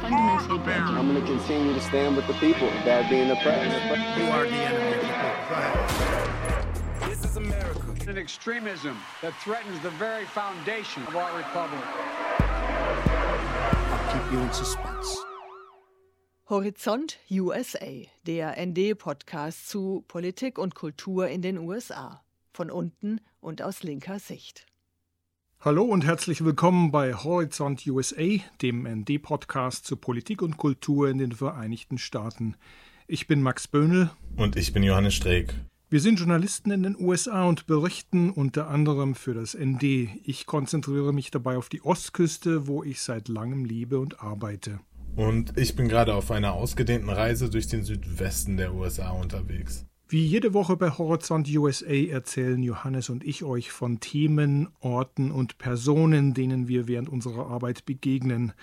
fundamentally broken. I'm going to continue to stand with the people that being oppressed. You are the enemy of the people. This is America. An extremism that threatens the very foundation of our republic. I'll keep you in suspense. Horizont USA, der ND-Podcast zu Politik und Kultur in den USA. Von unten und aus linker Sicht. Hallo und herzlich willkommen bei Horizont USA, dem ND-Podcast zu Politik und Kultur in den Vereinigten Staaten. Ich bin Max Böhnel. Und ich bin Johannes Streeck. Wir sind Journalisten in den USA und berichten unter anderem für das ND. Ich konzentriere mich dabei auf die Ostküste, wo ich seit langem lebe und arbeite. Und ich bin gerade auf einer ausgedehnten Reise durch den Südwesten der USA unterwegs. Wie jede Woche bei Horizont USA erzählen Johannes und ich euch von Themen, Orten und Personen, denen wir während unserer Arbeit begegnen.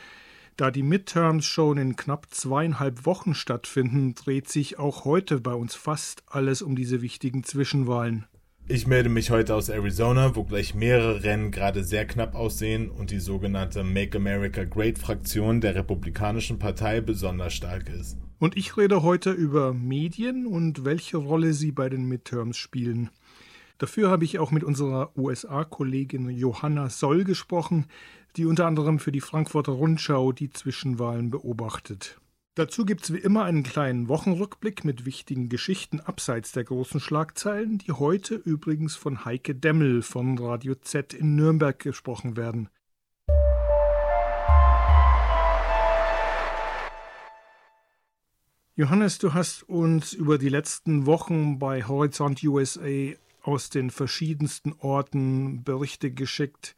Da die Midterms schon in knapp zweieinhalb Wochen stattfinden, dreht sich auch heute bei uns fast alles um diese wichtigen Zwischenwahlen. Ich melde mich heute aus Arizona, wo gleich mehrere Rennen gerade sehr knapp aussehen und die sogenannte Make America Great Fraktion der Republikanischen Partei besonders stark ist. Und ich rede heute über Medien und welche Rolle sie bei den Midterms spielen. Dafür habe ich auch mit unserer USA-Kollegin Johanna Soll gesprochen, die unter anderem für die Frankfurter Rundschau die Zwischenwahlen beobachtet. Dazu gibt's wie immer einen kleinen Wochenrückblick mit wichtigen Geschichten abseits der großen Schlagzeilen, die heute übrigens von Heike Demmel von Radio Z in Nürnberg gesprochen werden. Johannes, du hast uns über die letzten Wochen bei Horizont USA aus den verschiedensten Orten Berichte geschickt.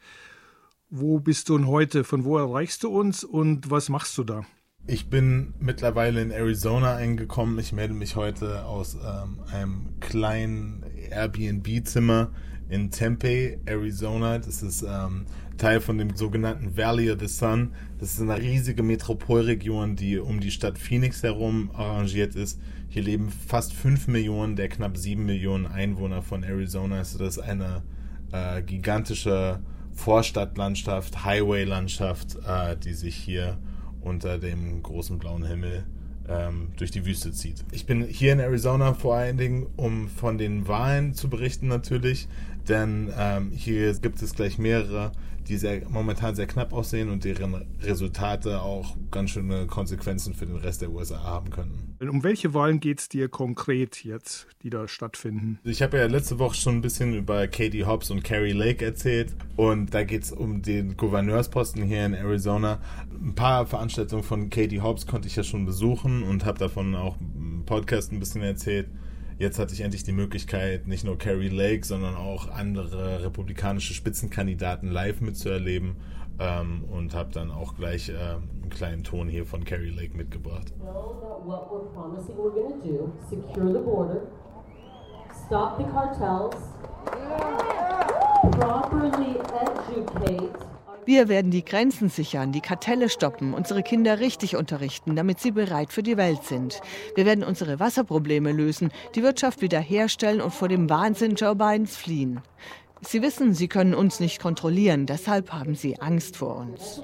Wo bist du denn heute? Von wo erreichst du uns und was machst du da? Ich bin mittlerweile in Arizona eingekommen. Ich melde mich heute aus ähm, einem kleinen Airbnb-Zimmer in Tempe, Arizona. Das ist ähm, Teil von dem sogenannten Valley of the Sun. Das ist eine riesige Metropolregion, die um die Stadt Phoenix herum arrangiert ist. Hier leben fast 5 Millionen der knapp 7 Millionen Einwohner von Arizona. Also das ist eine äh, gigantische Vorstadtlandschaft, Highway-Landschaft, äh, die sich hier unter dem großen blauen Himmel ähm, durch die Wüste zieht. Ich bin hier in Arizona vor allen Dingen, um von den Wahlen zu berichten natürlich, denn ähm, hier gibt es gleich mehrere, die sehr, momentan sehr knapp aussehen und deren Resultate auch ganz schöne Konsequenzen für den Rest der USA haben könnten. Um welche Wahlen geht es dir konkret jetzt, die da stattfinden? Ich habe ja letzte Woche schon ein bisschen über Katie Hobbs und Carrie Lake erzählt und da geht es um den Gouverneursposten hier in Arizona. Ein paar Veranstaltungen von Katie Hobbs konnte ich ja schon besuchen und habe davon auch im Podcast ein bisschen erzählt. Jetzt hatte ich endlich die Möglichkeit, nicht nur Carrie Lake, sondern auch andere republikanische Spitzenkandidaten live mitzuerleben ähm, und habe dann auch gleich äh, einen kleinen Ton hier von Carrie Lake mitgebracht. What we're promising we're going to do, secure the border, stop the cartels, properly educate Wir werden die Grenzen sichern, die Kartelle stoppen, unsere Kinder richtig unterrichten, damit sie bereit für die Welt sind. Wir werden unsere Wasserprobleme lösen, die Wirtschaft wiederherstellen und vor dem Wahnsinn Joe Bidens fliehen. Sie wissen, sie können uns nicht kontrollieren, deshalb haben sie Angst vor uns.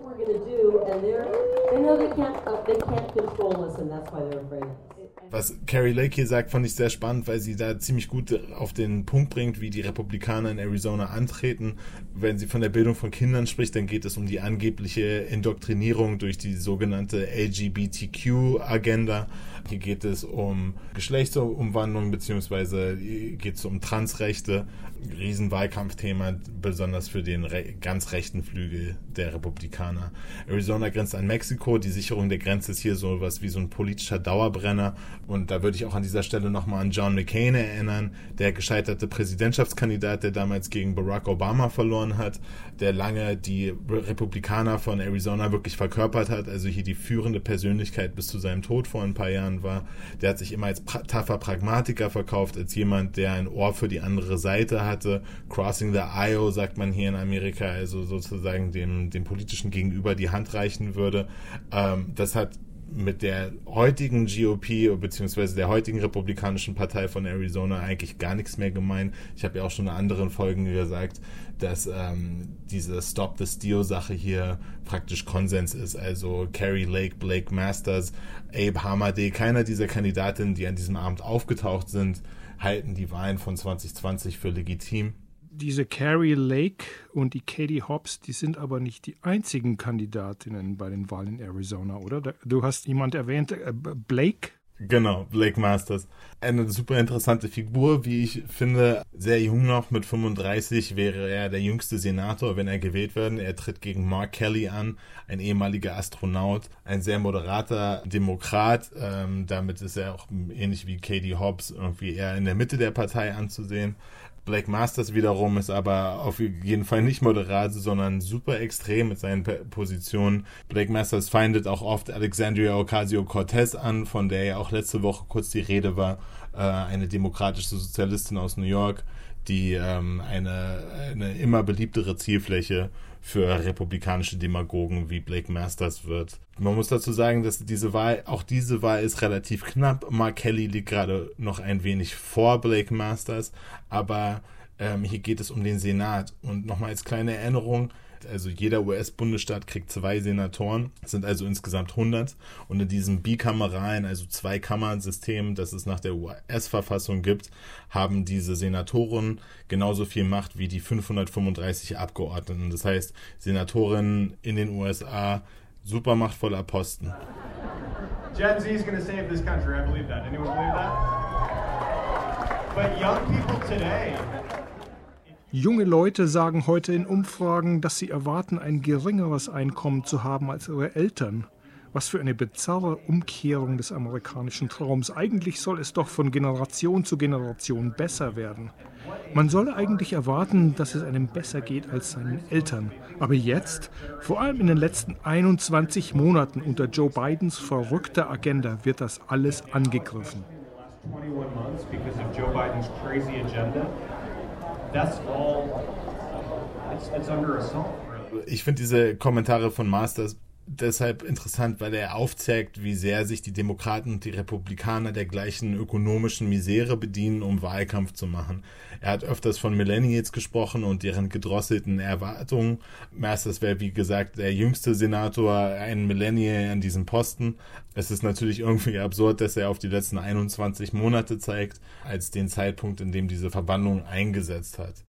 Was Carrie Lake hier sagt, fand ich sehr spannend, weil sie da ziemlich gut auf den Punkt bringt, wie die Republikaner in Arizona antreten. Wenn sie von der Bildung von Kindern spricht, dann geht es um die angebliche Indoktrinierung durch die sogenannte LGBTQ-Agenda. Hier geht es um Geschlechtsumwandlung beziehungsweise geht es um Transrechte. Riesenwahlkampfthema, besonders für den re ganz rechten Flügel der Republikaner. Arizona grenzt an Mexiko. Die Sicherung der Grenze ist hier so was wie so ein politischer Dauerbrenner. Und da würde ich auch an dieser Stelle nochmal an John McCain erinnern, der gescheiterte Präsidentschaftskandidat, der damals gegen Barack Obama verloren hat, der lange die Republikaner von Arizona wirklich verkörpert hat, also hier die führende Persönlichkeit bis zu seinem Tod vor ein paar Jahren war. Der hat sich immer als pra taffer Pragmatiker verkauft, als jemand, der ein Ohr für die andere Seite hatte. Crossing the aisle, sagt man hier in Amerika, also sozusagen dem, dem politischen Gegenüber die Hand reichen würde. Ähm, das hat mit der heutigen GOP beziehungsweise der heutigen Republikanischen Partei von Arizona eigentlich gar nichts mehr gemein. Ich habe ja auch schon in anderen Folgen gesagt, dass ähm, diese Stop the Steal-Sache hier praktisch Konsens ist. Also Carrie Lake, Blake Masters, Abe Hamadeh, keiner dieser Kandidatinnen, die an diesem Abend aufgetaucht sind, halten die Wahlen von 2020 für legitim diese Carrie Lake und die Katie Hobbs, die sind aber nicht die einzigen Kandidatinnen bei den Wahlen in Arizona, oder? Du hast jemand erwähnt, äh, Blake? Genau, Blake Masters. Eine super interessante Figur, wie ich finde. Sehr jung noch, mit 35 wäre er der jüngste Senator, wenn er gewählt wird. Er tritt gegen Mark Kelly an, ein ehemaliger Astronaut, ein sehr moderater Demokrat. Ähm, damit ist er auch ähnlich wie Katie Hobbs irgendwie eher in der Mitte der Partei anzusehen. Blake Masters wiederum ist aber auf jeden Fall nicht moderat, sondern super extrem mit seinen Positionen. Blake Masters feindet auch oft Alexandria Ocasio-Cortez an, von der ja auch letzte Woche kurz die Rede war, äh, eine demokratische Sozialistin aus New York, die ähm, eine, eine immer beliebtere Zielfläche für republikanische Demagogen wie Blake Masters wird. Man muss dazu sagen, dass diese Wahl, auch diese Wahl ist relativ knapp. Mark Kelly liegt gerade noch ein wenig vor Blake Masters, aber ähm, hier geht es um den Senat. Und nochmal als kleine Erinnerung, also jeder US-Bundesstaat kriegt zwei Senatoren, sind also insgesamt 100. Und in diesem bikameralen, also Zwei-Kammern-System, das es nach der US-Verfassung gibt, haben diese Senatoren genauso viel Macht wie die 535 Abgeordneten. Das heißt, Senatorinnen in den USA, super machtvoller Posten. Gen Z is going to save this country. I believe that. Anyone believe that? But young people today Junge Leute sagen heute in Umfragen, dass sie erwarten, ein geringeres Einkommen zu haben als ihre Eltern. Was für eine bizarre Umkehrung des amerikanischen Traums. Eigentlich soll es doch von Generation zu Generation besser werden. Man solle eigentlich erwarten, dass es einem besser geht als seinen Eltern. Aber jetzt, vor allem in den letzten 21 Monaten unter Joe Bidens verrückter Agenda, wird das alles angegriffen. 21 months because of Joe Bidens crazy agenda that's all, it's, it's under assault. Ich finde diese Kommentare von Masters deshalb interessant, weil er aufzeigt, wie sehr sich die Demokraten und die Republikaner der gleichen ökonomischen Misere bedienen, um Wahlkampf zu machen. Er hat öfters von Millennials gesprochen und deren gedrosselten Erwartungen. Masters wäre, wie gesagt, der jüngste Senator, ein Millennial an diesem Posten. Es ist natürlich irgendwie absurd, dass er auf die letzten 21 Monate zeigt, als den Zeitpunkt, in dem diese Verbannung eingesetzt hat.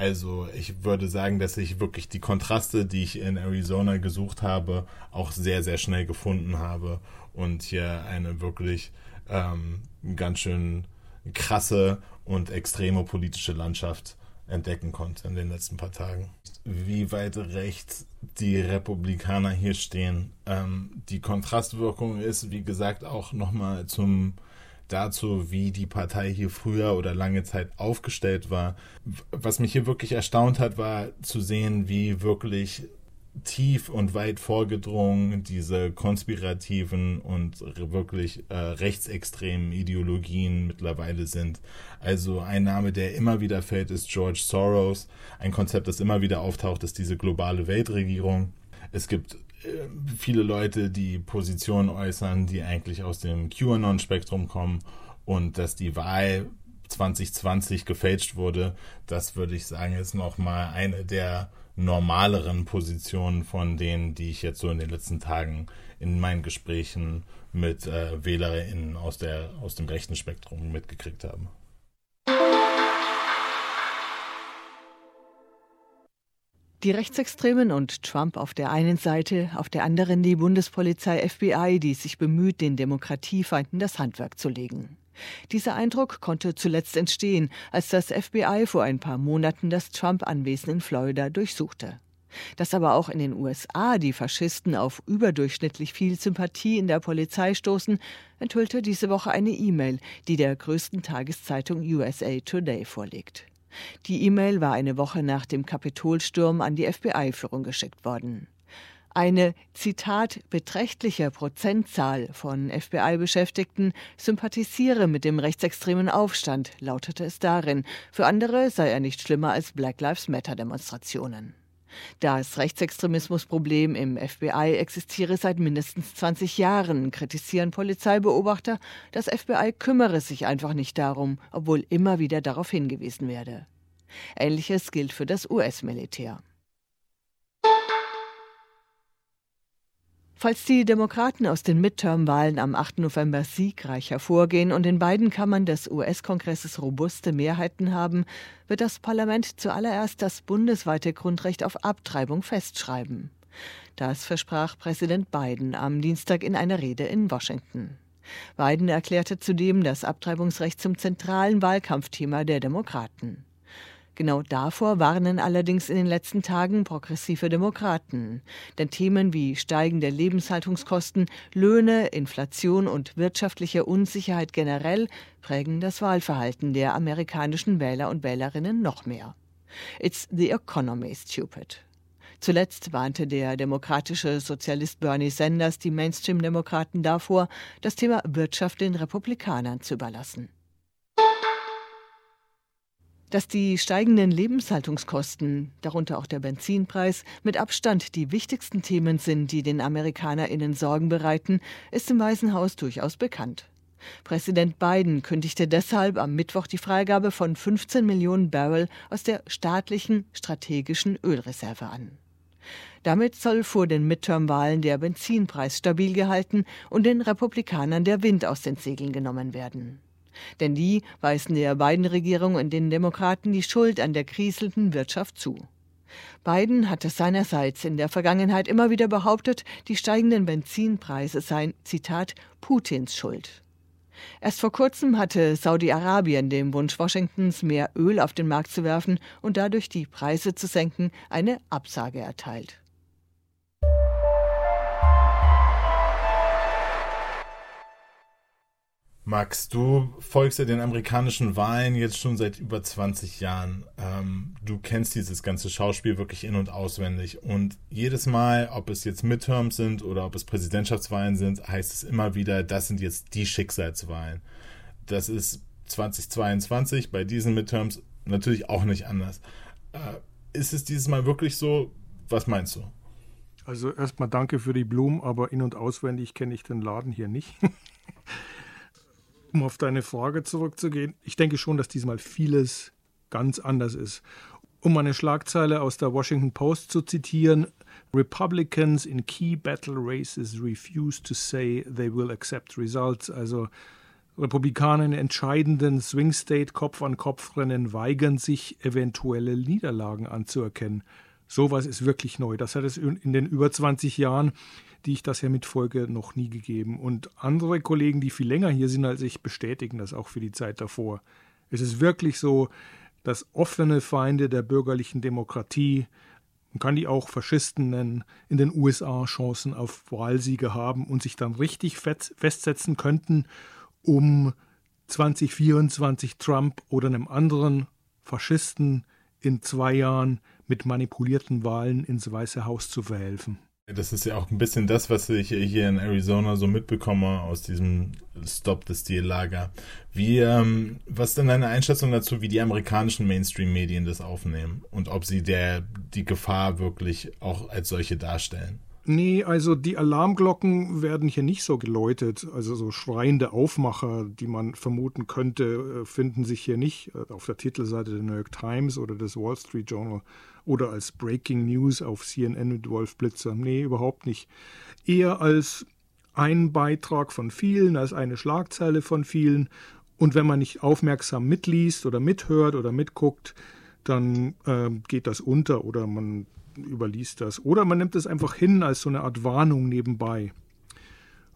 Also ich würde sagen, dass ich wirklich die Kontraste, die ich in Arizona gesucht habe, auch sehr, sehr schnell gefunden habe und hier eine wirklich ähm, ganz schön krasse und extreme politische Landschaft entdecken konnte in den letzten paar Tagen. Wie weit rechts die Republikaner hier stehen. Ähm, die Kontrastwirkung ist, wie gesagt, auch nochmal zum dazu, wie die Partei hier früher oder lange Zeit aufgestellt war. Was mich hier wirklich erstaunt hat, war zu sehen, wie wirklich tief und weit vorgedrungen diese konspirativen und wirklich äh, rechtsextremen Ideologien mittlerweile sind. Also ein Name, der immer wieder fällt, ist George Soros. Ein Konzept, das immer wieder auftaucht, ist diese globale Weltregierung. Es gibt viele Leute, die Positionen äußern, die eigentlich aus dem QAnon-Spektrum kommen und dass die Wahl 2020 gefälscht wurde, das würde ich sagen, ist nochmal eine der normaleren Positionen von denen, die ich jetzt so in den letzten Tagen in meinen Gesprächen mit äh, WählerInnen aus, der, aus dem rechten Spektrum mitgekriegt habe. Die Rechtsextremen und Trump auf der einen Seite, auf der anderen die Bundespolizei FBI, die sich bemüht, den Demokratiefeinden das Handwerk zu legen. Dieser Eindruck konnte zuletzt entstehen, als das FBI vor ein paar Monaten das Trump-Anwesen in Florida durchsuchte. Dass aber auch in den USA die Faschisten auf überdurchschnittlich viel Sympathie in der Polizei stoßen, enthüllte diese Woche eine E-Mail, die der größten Tageszeitung USA Today vorliegt. Die E-Mail war eine Woche nach dem Kapitolsturm an die FBI-Führung geschickt worden. Eine, Zitat, beträchtliche Prozentzahl von FBI-Beschäftigten sympathisiere mit dem rechtsextremen Aufstand, lautete es darin. Für andere sei er nicht schlimmer als Black Lives Matter-Demonstrationen. Das Rechtsextremismusproblem im FBI existiere seit mindestens 20 Jahren, kritisieren Polizeibeobachter. Das FBI kümmere sich einfach nicht darum, obwohl immer wieder darauf hingewiesen werde. Ähnliches gilt für das US-Militär. Falls die Demokraten aus den Midterm-Wahlen am 8. November siegreich hervorgehen und in beiden Kammern des US-Kongresses robuste Mehrheiten haben, wird das Parlament zuallererst das bundesweite Grundrecht auf Abtreibung festschreiben. Das versprach Präsident Biden am Dienstag in einer Rede in Washington. Biden erklärte zudem das Abtreibungsrecht zum zentralen Wahlkampfthema der Demokraten. Genau davor warnen allerdings in den letzten Tagen progressive Demokraten. Denn Themen wie steigende Lebenshaltungskosten, Löhne, Inflation und wirtschaftliche Unsicherheit generell prägen das Wahlverhalten der amerikanischen Wähler und Wählerinnen noch mehr. It's the economy, stupid. Zuletzt warnte der demokratische Sozialist Bernie Sanders die Mainstream-Demokraten davor, das Thema Wirtschaft den Republikanern zu überlassen. Dass die steigenden Lebenshaltungskosten, darunter auch der Benzinpreis, mit Abstand die wichtigsten Themen sind, die den AmerikanerInnen Sorgen bereiten, ist im Weißen Haus durchaus bekannt. Präsident Biden kündigte deshalb am Mittwoch die Freigabe von 15 Millionen Barrel aus der staatlichen strategischen Ölreserve an. Damit soll vor den Midterm-Wahlen der Benzinpreis stabil gehalten und den Republikanern der Wind aus den Segeln genommen werden. Denn die weisen der Biden-Regierung und den Demokraten die Schuld an der kriselnden Wirtschaft zu. Biden hatte seinerseits in der Vergangenheit immer wieder behauptet, die steigenden Benzinpreise seien, Zitat, Putins Schuld. Erst vor kurzem hatte Saudi-Arabien dem Wunsch Washingtons, mehr Öl auf den Markt zu werfen und dadurch die Preise zu senken, eine Absage erteilt. Max, du folgst ja den amerikanischen Wahlen jetzt schon seit über 20 Jahren. Ähm, du kennst dieses ganze Schauspiel wirklich in- und auswendig. Und jedes Mal, ob es jetzt Midterms sind oder ob es Präsidentschaftswahlen sind, heißt es immer wieder, das sind jetzt die Schicksalswahlen. Das ist 2022 bei diesen Midterms natürlich auch nicht anders. Äh, ist es dieses Mal wirklich so? Was meinst du? Also erstmal danke für die Blumen, aber in- und auswendig kenne ich den Laden hier nicht. um auf deine Frage zurückzugehen, ich denke schon, dass diesmal vieles ganz anders ist. Um eine Schlagzeile aus der Washington Post zu zitieren, Republicans in key battle races refuse to say they will accept results. Also Republikaner in entscheidenden Swing State Kopf-an-Kopf-Rennen weigern sich, eventuelle Niederlagen anzuerkennen. Sowas ist wirklich neu. Das hat es in den über 20 Jahren die ich das ja mitfolge, noch nie gegeben. Und andere Kollegen, die viel länger hier sind als ich, bestätigen das auch für die Zeit davor. Es ist wirklich so, dass offene Feinde der bürgerlichen Demokratie, man kann die auch Faschisten nennen, in den USA Chancen auf Wahlsiege haben und sich dann richtig festsetzen könnten, um 2024 Trump oder einem anderen Faschisten in zwei Jahren mit manipulierten Wahlen ins Weiße Haus zu verhelfen. Das ist ja auch ein bisschen das, was ich hier in Arizona so mitbekomme aus diesem Stop the Steal Lager. Wie, ähm, was ist denn deine Einschätzung dazu, wie die amerikanischen Mainstream-Medien das aufnehmen und ob sie der, die Gefahr wirklich auch als solche darstellen? Nee, also die Alarmglocken werden hier nicht so geläutet. Also so schreiende Aufmacher, die man vermuten könnte, äh, finden sich hier nicht äh, auf der Titelseite der New York Times oder des Wall Street Journal oder als Breaking News auf CNN mit Wolf Blitzer. Nee, überhaupt nicht. Eher als ein Beitrag von vielen, als eine Schlagzeile von vielen. Und wenn man nicht aufmerksam mitliest oder mithört oder mitguckt, dann äh, geht das unter oder man überliest das. Oder man nimmt es einfach hin als so eine Art Warnung nebenbei.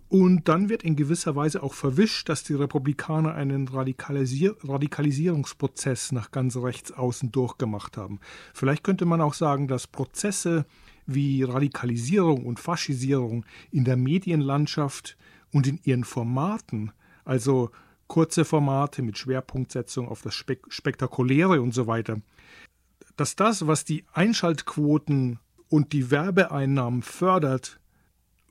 Und dann wird in gewisser Weise auch verwischt, dass die Republikaner einen Radikalisier Radikalisierungsprozess nach ganz rechts außen durchgemacht haben. Vielleicht könnte man auch sagen, dass Prozesse wie Radikalisierung und Faschisierung in der Medienlandschaft und in ihren Formaten, also kurze Formate mit Schwerpunktsetzung auf das Spek Spektakuläre und so weiter, dass das, was die Einschaltquoten und die Werbeeinnahmen fördert,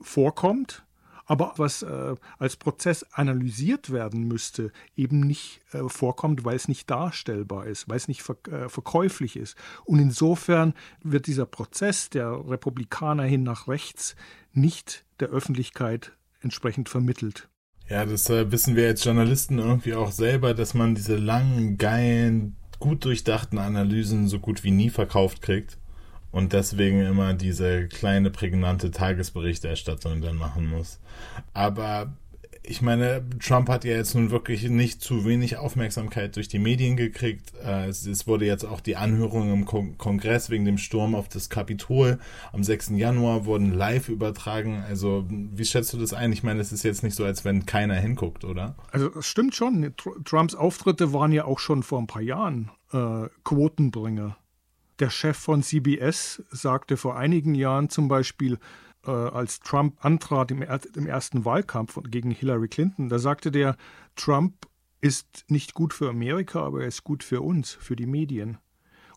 vorkommt, aber was äh, als Prozess analysiert werden müsste, eben nicht äh, vorkommt, weil es nicht darstellbar ist, weil es nicht ver äh, verkäuflich ist. Und insofern wird dieser Prozess der Republikaner hin nach rechts nicht der Öffentlichkeit entsprechend vermittelt. Ja, das äh, wissen wir als Journalisten irgendwie auch selber, dass man diese langen, geilen, gut durchdachten Analysen so gut wie nie verkauft kriegt und deswegen immer diese kleine prägnante Tagesberichterstattung dann machen muss. Aber ich meine, Trump hat ja jetzt nun wirklich nicht zu wenig Aufmerksamkeit durch die Medien gekriegt. Äh, es, wurde jetzt auch die Anhörung im Kongress wegen dem Sturm auf das Kapitol am 6. Januar wurden live übertragen. Also wie schätzt du das ein? Ich meine, es ist jetzt nicht so, als wenn keiner hinguckt, oder? Also es stimmt schon. Trumps Auftritte waren ja auch schon vor ein paar Jahren äh, Quotenbringer. Der Chef von CBS sagte vor einigen Jahren zum Beispiel, äh, als Trump antrat im, im ersten Wahlkampf gegen Hillary Clinton, da sagte der, Trump ist nicht gut für Amerika, aber er ist gut für uns, für die Medien.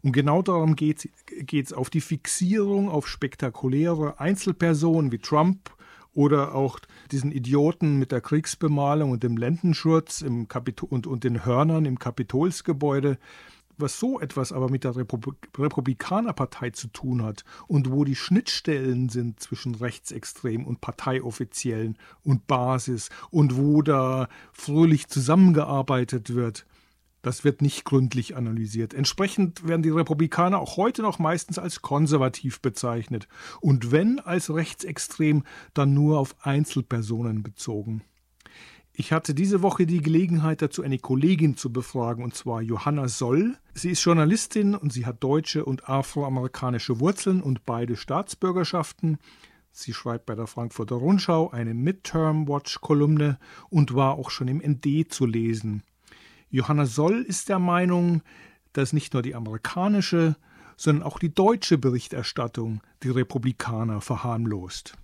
Und genau darum geht es, auf die Fixierung auf spektakuläre Einzelpersonen wie Trump oder auch diesen Idioten mit der Kriegsbemalung und dem Lendenschurz und, und den Hörnern im Kapitolsgebäude was so etwas aber mit der Republik Republikanerpartei zu tun hat und wo die Schnittstellen sind zwischen Rechtsextrem und Parteioffiziellen und Basis und wo da fröhlich zusammengearbeitet wird, das wird nicht gründlich analysiert. Entsprechend werden die Republikaner auch heute noch meistens als konservativ bezeichnet und wenn als rechtsextrem, dann nur auf Einzelpersonen bezogen. Ich hatte diese Woche die Gelegenheit dazu, eine Kollegin zu befragen, und zwar Johanna Soll. Sie ist Journalistin und sie hat deutsche und afroamerikanische Wurzeln und beide Staatsbürgerschaften. Sie schreibt bei der Frankfurter Rundschau eine Midterm Watch Kolumne und war auch schon im ND zu lesen. Johanna Soll ist der Meinung, dass nicht nur die amerikanische, sondern auch die deutsche Berichterstattung die Republikaner verharmlost.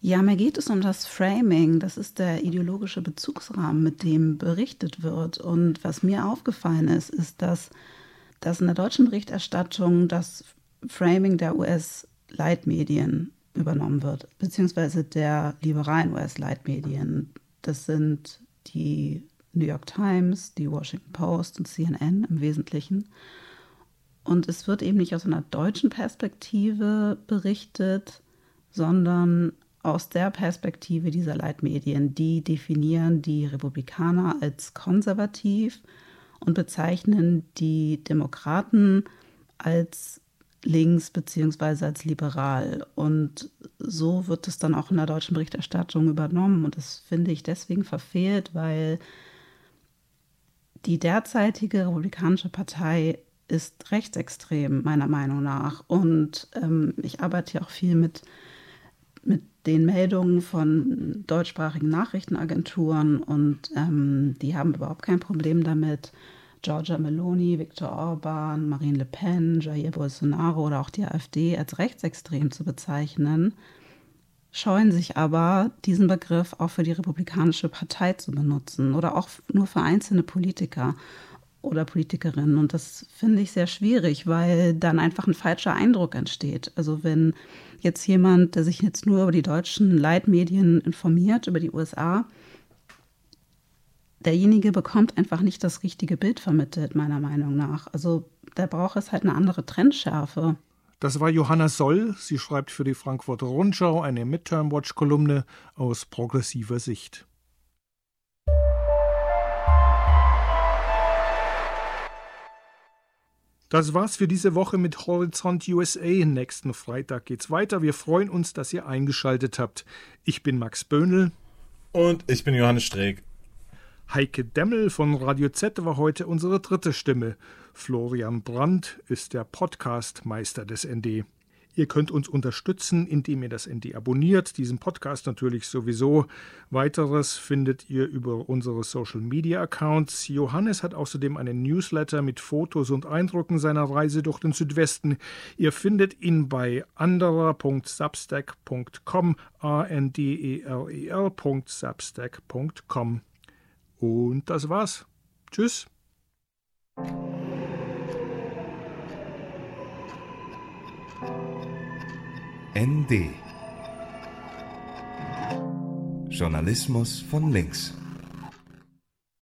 Ja, mir geht es um das Framing. Das ist der ideologische Bezugsrahmen, mit dem berichtet wird. Und was mir aufgefallen ist, ist, dass, dass in der deutschen Berichterstattung das Framing der US-Leitmedien übernommen wird, beziehungsweise der liberalen US-Leitmedien. Das sind die New York Times, die Washington Post und CNN im Wesentlichen. Und es wird eben nicht aus einer deutschen Perspektive berichtet, sondern aus der Perspektive dieser Leitmedien. Die definieren die Republikaner als konservativ und bezeichnen die Demokraten als links bzw. als liberal. Und so wird es dann auch in der deutschen Berichterstattung übernommen. Und das finde ich deswegen verfehlt, weil die derzeitige Republikanische Partei ist rechtsextrem, meiner Meinung nach. Und ähm, ich arbeite ja auch viel mit, mit den Meldungen von deutschsprachigen Nachrichtenagenturen und ähm, die haben überhaupt kein Problem damit, Giorgia Meloni, Viktor Orban, Marine Le Pen, Jair Bolsonaro oder auch die AfD als rechtsextrem zu bezeichnen, scheuen sich aber, diesen Begriff auch für die Republikanische Partei zu benutzen oder auch nur für einzelne Politiker oder Politikerinnen. Und das finde ich sehr schwierig, weil dann einfach ein falscher Eindruck entsteht. Also wenn jetzt jemand, der sich jetzt nur über die deutschen Leitmedien informiert, über die USA, derjenige bekommt einfach nicht das richtige Bild vermittelt, meiner Meinung nach. Also da braucht es halt eine andere Trendschärfe. Das war Johanna Soll. Sie schreibt für die Frankfurter Rundschau eine Midterm Watch Kolumne aus progressiver Sicht. Das war's für diese Woche mit Horizont USA. Nächsten Freitag geht's weiter. Wir freuen uns, dass ihr eingeschaltet habt. Ich bin Max Böhnl. Und ich bin Johannes Streeck. Heike Demmel von Radio Z war heute unsere dritte Stimme. Florian Brandt ist der Podcastmeister des ND. Ihr könnt uns unterstützen, indem ihr das ND abonniert, diesen Podcast natürlich sowieso. Weiteres findet ihr über unsere Social Media Accounts. Johannes hat außerdem einen Newsletter mit Fotos und Eindrücken seiner Reise durch den Südwesten. Ihr findet ihn bei anderer.substack.com, a n d e r e r.substack.com. Und das war's. Tschüss. ND Journalismus von links.